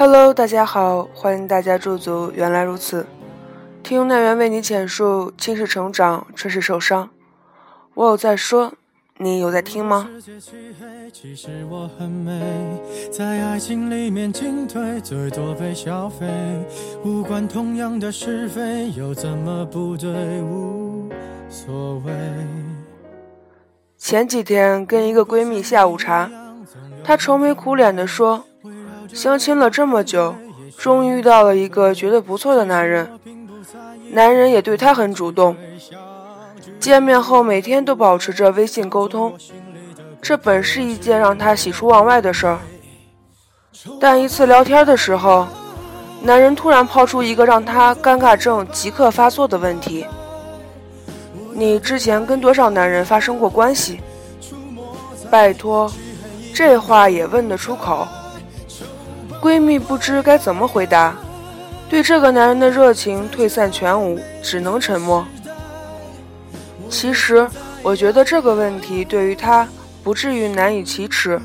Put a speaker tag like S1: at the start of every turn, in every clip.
S1: Hello，大家好，欢迎大家驻足。原来如此，听奈缘为你浅述：青是成长，春是受伤。我有在说，你有在听吗？其实我很美，在爱情里面进退，最多被消费。无关同样的是非，又怎么不对？无所谓。前几天跟一个闺蜜下午茶，她愁眉苦脸地说。相亲了这么久，终于遇到了一个觉得不错的男人，男人也对她很主动。见面后每天都保持着微信沟通，这本是一件让她喜出望外的事儿。但一次聊天的时候，男人突然抛出一个让她尴尬症即刻发作的问题：“你之前跟多少男人发生过关系？”拜托，这话也问得出口？闺蜜不知该怎么回答，对这个男人的热情退散全无，只能沉默。其实，我觉得这个问题对于她不至于难以启齿。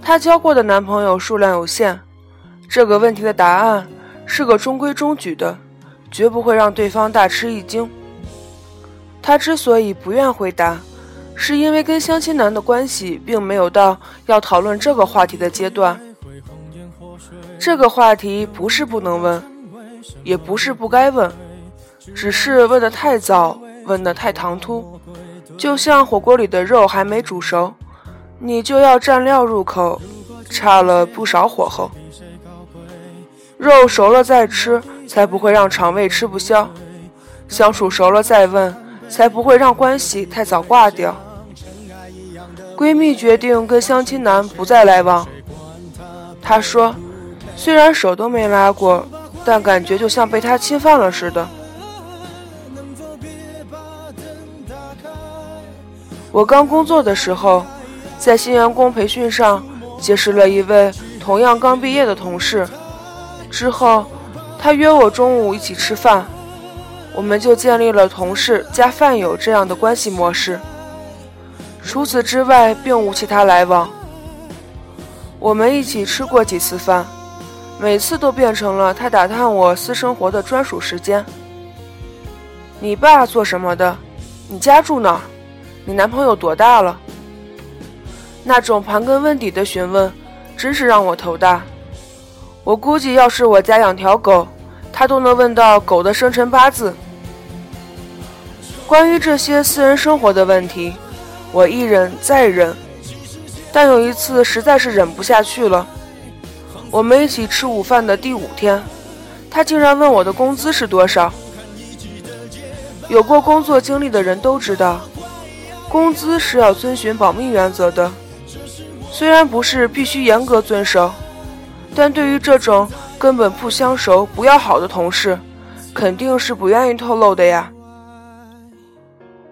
S1: 她交过的男朋友数量有限，这个问题的答案是个中规中矩的，绝不会让对方大吃一惊。她之所以不愿回答，是因为跟相亲男的关系并没有到要讨论这个话题的阶段。这个话题不是不能问，也不是不该问，只是问得太早，问得太唐突。就像火锅里的肉还没煮熟，你就要蘸料入口，差了不少火候。肉熟了再吃，才不会让肠胃吃不消；相处熟了再问，才不会让关系太早挂掉。闺蜜决定跟相亲男不再来往，她说。虽然手都没拉过，但感觉就像被他侵犯了似的。我刚工作的时候，在新员工培训上结识了一位同样刚毕业的同事，之后他约我中午一起吃饭，我们就建立了同事加饭友这样的关系模式。除此之外，并无其他来往。我们一起吃过几次饭。每次都变成了他打探我私生活的专属时间。你爸做什么的？你家住哪？你男朋友多大了？那种盘根问底的询问，真是让我头大。我估计要是我家养条狗，他都能问到狗的生辰八字。关于这些私人生活的问题，我一忍再忍，但有一次实在是忍不下去了。我们一起吃午饭的第五天，他竟然问我的工资是多少。有过工作经历的人都知道，工资是要遵循保密原则的。虽然不是必须严格遵守，但对于这种根本不相熟、不要好的同事，肯定是不愿意透露的呀。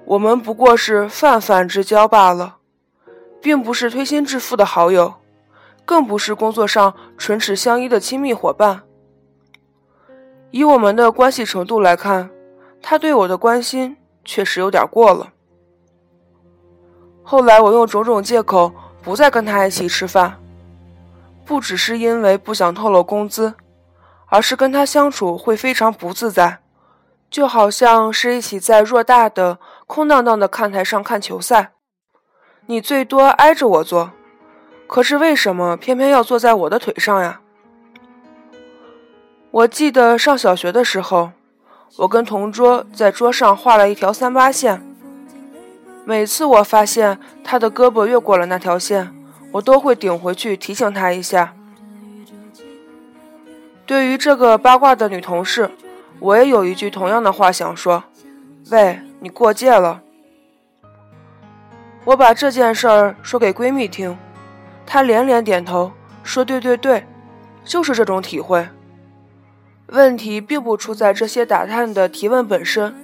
S1: 我们不过是泛泛之交罢了，并不是推心置腹的好友。更不是工作上唇齿相依的亲密伙伴。以我们的关系程度来看，他对我的关心确实有点过了。后来我用种种借口不再跟他一起吃饭，不只是因为不想透露工资，而是跟他相处会非常不自在，就好像是一起在偌大的空荡荡的看台上看球赛，你最多挨着我坐。可是为什么偏偏要坐在我的腿上呀？我记得上小学的时候，我跟同桌在桌上画了一条三八线。每次我发现他的胳膊越过了那条线，我都会顶回去提醒他一下。对于这个八卦的女同事，我也有一句同样的话想说：喂，你过界了。我把这件事儿说给闺蜜听。他连连点头，说：“对对对，就是这种体会。问题并不出在这些打探的提问本身，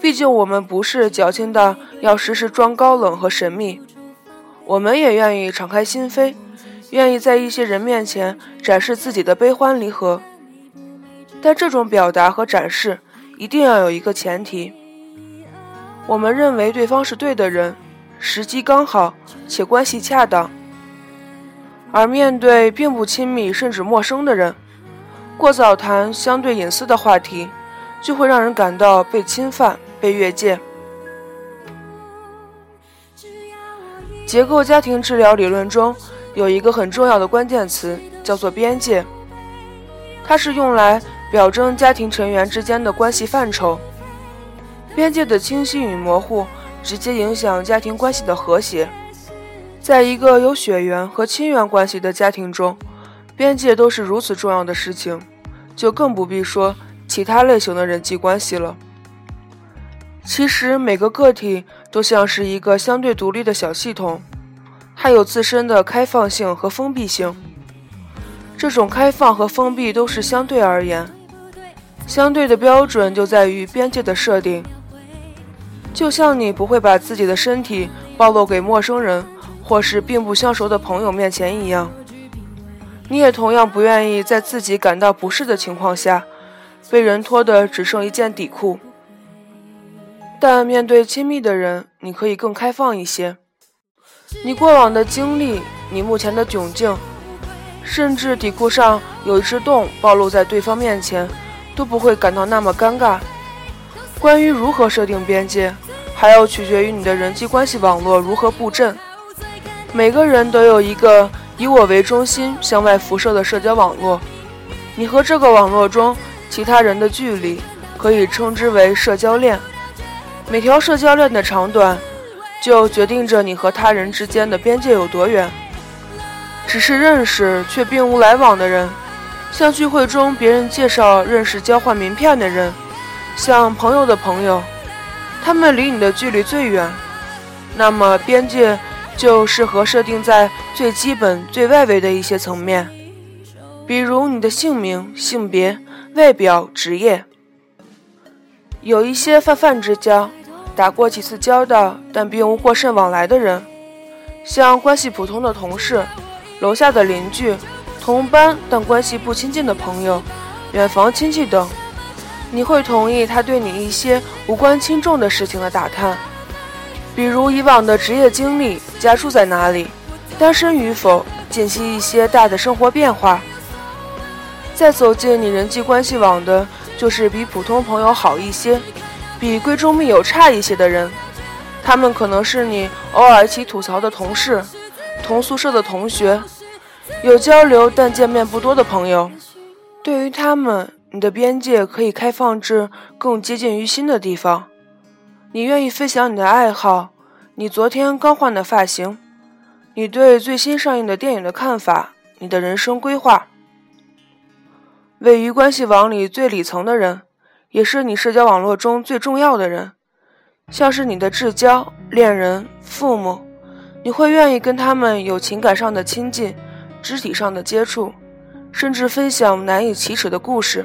S1: 毕竟我们不是矫情的要时时装高冷和神秘，我们也愿意敞开心扉，愿意在一些人面前展示自己的悲欢离合。但这种表达和展示一定要有一个前提：我们认为对方是对的人，时机刚好且关系恰当。”而面对并不亲密甚至陌生的人，过早谈相对隐私的话题，就会让人感到被侵犯、被越界。结构家庭治疗理论中有一个很重要的关键词，叫做边界。它是用来表征家庭成员之间的关系范畴。边界的清晰与模糊，直接影响家庭关系的和谐。在一个有血缘和亲缘关系的家庭中，边界都是如此重要的事情，就更不必说其他类型的人际关系了。其实每个个体都像是一个相对独立的小系统，它有自身的开放性和封闭性。这种开放和封闭都是相对而言，相对的标准就在于边界的设定。就像你不会把自己的身体暴露给陌生人或是并不相熟的朋友面前一样，你也同样不愿意在自己感到不适的情况下，被人拖的只剩一件底裤。但面对亲密的人，你可以更开放一些。你过往的经历，你目前的窘境，甚至底裤上有一只洞暴露在对方面前，都不会感到那么尴尬。关于如何设定边界，还要取决于你的人际关系网络如何布阵。每个人都有一个以我为中心向外辐射的社交网络，你和这个网络中其他人的距离，可以称之为社交链。每条社交链的长短，就决定着你和他人之间的边界有多远。只是认识却并无来往的人，像聚会中别人介绍认识、交换名片的人，像朋友的朋友，他们离你的距离最远。那么边界就适合设定在最基本、最外围的一些层面，比如你的姓名、性别、外表、职业。有一些泛泛之交，打过几次交道，但并无过甚往来的人，像关系普通的同事、楼下的邻居、同班但关系不亲近的朋友、远房亲戚等，你会同意他对你一些无关轻重的事情的打探，比如以往的职业经历、家住在哪里、单身与否、近期一些大的生活变化。再走进你人际关系网的。就是比普通朋友好一些，比闺中密友差一些的人，他们可能是你偶尔一起吐槽的同事，同宿舍的同学，有交流但见面不多的朋友。对于他们，你的边界可以开放至更接近于心的地方。你愿意分享你的爱好，你昨天刚换的发型，你对最新上映的电影的看法，你的人生规划。位于关系网里最里层的人，也是你社交网络中最重要的人，像是你的至交、恋人、父母，你会愿意跟他们有情感上的亲近、肢体上的接触，甚至分享难以启齿的故事。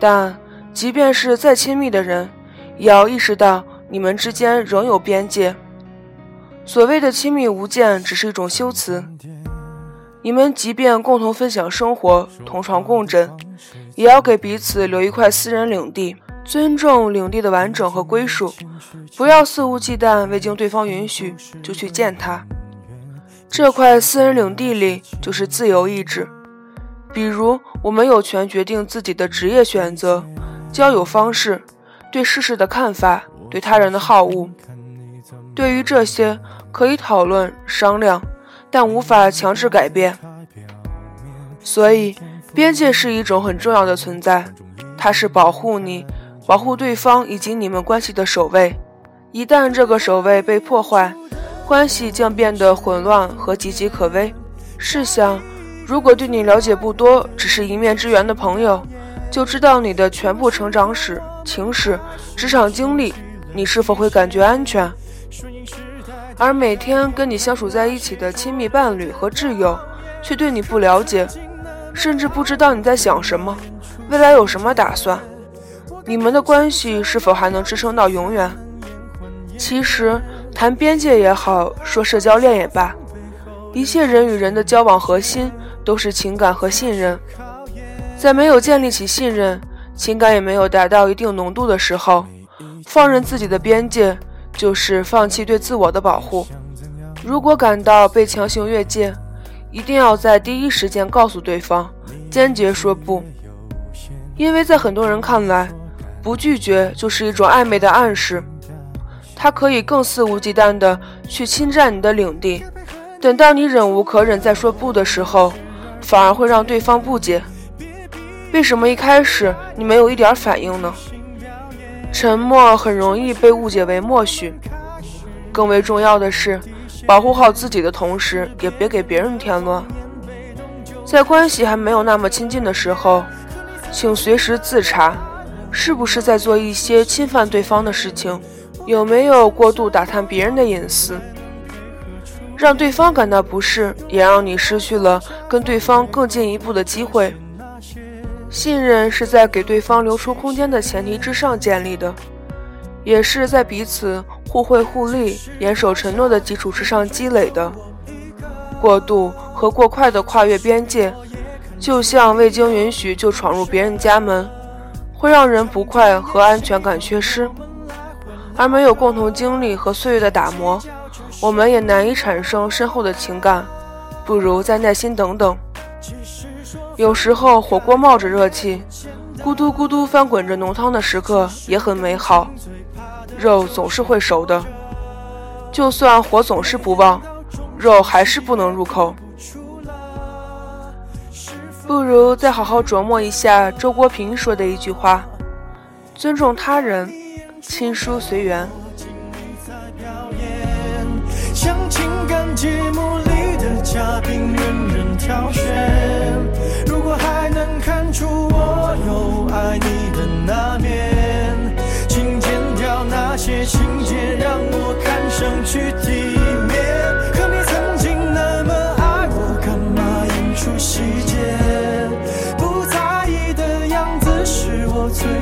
S1: 但即便是再亲密的人，也要意识到你们之间仍有边界。所谓的亲密无间，只是一种修辞。你们即便共同分享生活、同床共枕，也要给彼此留一块私人领地，尊重领地的完整和归属，不要肆无忌惮，未经对方允许就去见他。这块私人领地里就是自由意志，比如我们有权决定自己的职业选择、交友方式、对世事的看法、对他人的好恶。对于这些，可以讨论商量。但无法强制改变，所以边界是一种很重要的存在，它是保护你、保护对方以及你们关系的守卫。一旦这个守卫被破坏，关系将变得混乱和岌岌可危。试想，如果对你了解不多，只是一面之缘的朋友，就知道你的全部成长史、情史、职场经历，你是否会感觉安全？而每天跟你相处在一起的亲密伴侣和挚友，却对你不了解，甚至不知道你在想什么，未来有什么打算？你们的关系是否还能支撑到永远？其实，谈边界也好，说社交链也罢，一切人与人的交往核心都是情感和信任。在没有建立起信任，情感也没有达到一定浓度的时候，放任自己的边界。就是放弃对自我的保护。如果感到被强行越界，一定要在第一时间告诉对方，坚决说不。因为在很多人看来，不拒绝就是一种暧昧的暗示，他可以更肆无忌惮地去侵占你的领地。等到你忍无可忍再说不的时候，反而会让对方不解。为什么一开始你没有一点反应呢？沉默很容易被误解为默许。更为重要的是，保护好自己的同时，也别给别人添乱。在关系还没有那么亲近的时候。请随时自查，是不是在做一些侵犯对方的事情？有没有过度打探别人的隐私，让对方感到不适，也让你失去了跟对方更进一步的机会。信任是在给对方留出空间的前提之上建立的，也是在彼此互惠互利、严守承诺的基础之上积累的。过度和过快的跨越边界。就像未经允许就闯入别人家门，会让人不快和安全感缺失，而没有共同经历和岁月的打磨，我们也难以产生深厚的情感。不如再耐心等等。有时候火锅冒着热气，咕嘟咕嘟翻滚着浓汤的时刻也很美好，肉总是会熟的，就算火总是不旺，肉还是不能入口。不如再好好琢磨一下周国平说的一句话：“尊重他人，亲疏随缘。”像情感节目里的嘉宾，任人挑选。最。